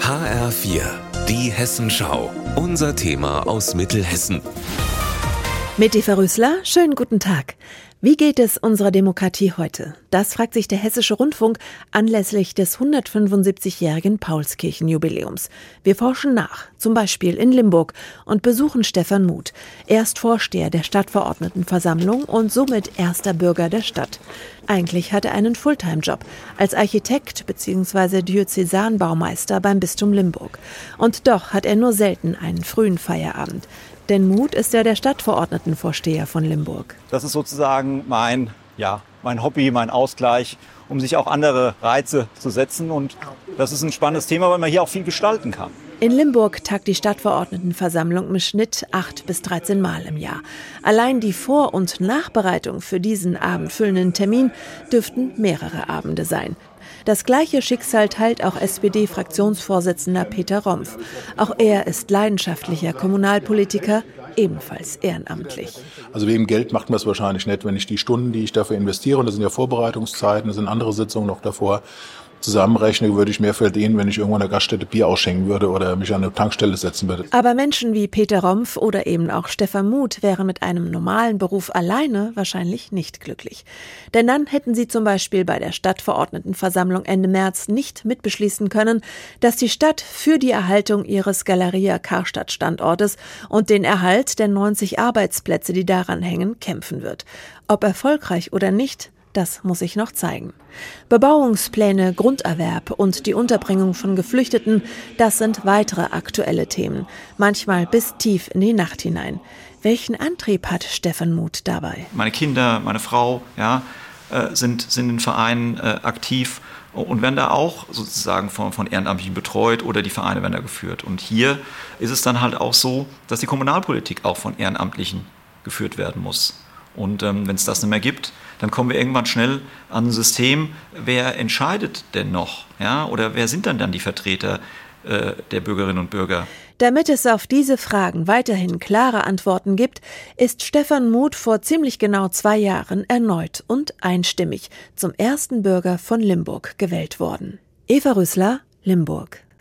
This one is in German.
HR4, die Hessenschau. Unser Thema aus Mittelhessen. Mit Eva Rüßler, schönen guten Tag. Wie geht es unserer Demokratie heute? Das fragt sich der Hessische Rundfunk anlässlich des 175-jährigen Paulskirchenjubiläums. Wir forschen nach, zum Beispiel in Limburg, und besuchen Stefan Muth. Er ist Vorsteher der Stadtverordnetenversammlung und somit erster Bürger der Stadt. Eigentlich hat er einen Fulltime-Job als Architekt bzw. Diözesanbaumeister beim Bistum Limburg. Und doch hat er nur selten einen frühen Feierabend. Denn Mut ist ja der Stadtverordnetenvorsteher von Limburg. Das ist sozusagen mein, ja, mein Hobby, mein Ausgleich, um sich auch andere Reize zu setzen. Und das ist ein spannendes Thema, weil man hier auch viel gestalten kann. In Limburg tagt die Stadtverordnetenversammlung im Schnitt acht bis 13 Mal im Jahr. Allein die Vor- und Nachbereitung für diesen abendfüllenden Termin dürften mehrere Abende sein. Das gleiche Schicksal teilt auch SPD-Fraktionsvorsitzender Peter Rompf. Auch er ist leidenschaftlicher Kommunalpolitiker, ebenfalls ehrenamtlich. Also wegen Geld macht man es wahrscheinlich nicht, wenn ich die Stunden, die ich dafür investiere, und das sind ja Vorbereitungszeiten, das sind andere Sitzungen noch davor, zusammenrechne, würde ich mehr verdienen, wenn ich irgendwo in der Gaststätte Bier ausschenken würde oder mich an eine Tankstelle setzen würde. Aber Menschen wie Peter Rompf oder eben auch Stefan Muth wären mit einem normalen Beruf alleine wahrscheinlich nicht glücklich. Denn dann hätten sie zum Beispiel bei der Stadtverordnetenversammlung Ende März nicht mitbeschließen können, dass die Stadt für die Erhaltung ihres Galeria Karstadt Standortes und den Erhalt der 90 Arbeitsplätze, die daran hängen, kämpfen wird. Ob erfolgreich oder nicht, das muss sich noch zeigen. Bebauungspläne, Grunderwerb und die Unterbringung von Geflüchteten, das sind weitere aktuelle Themen, manchmal bis tief in die Nacht hinein. Welchen Antrieb hat Stefan Muth dabei? Meine Kinder, meine Frau, ja, äh, sind, sind in Vereinen äh, aktiv und werden da auch sozusagen von, von Ehrenamtlichen betreut oder die Vereine werden da geführt. Und hier ist es dann halt auch so, dass die Kommunalpolitik auch von Ehrenamtlichen geführt werden muss. Und ähm, wenn es das nicht mehr gibt, dann kommen wir irgendwann schnell an ein System, wer entscheidet denn noch? Ja? Oder wer sind dann dann die Vertreter äh, der Bürgerinnen und Bürger? Damit es auf diese Fragen weiterhin klare Antworten gibt, ist Stefan Muth vor ziemlich genau zwei Jahren erneut und einstimmig zum ersten Bürger von Limburg gewählt worden. Eva Rüßler, Limburg.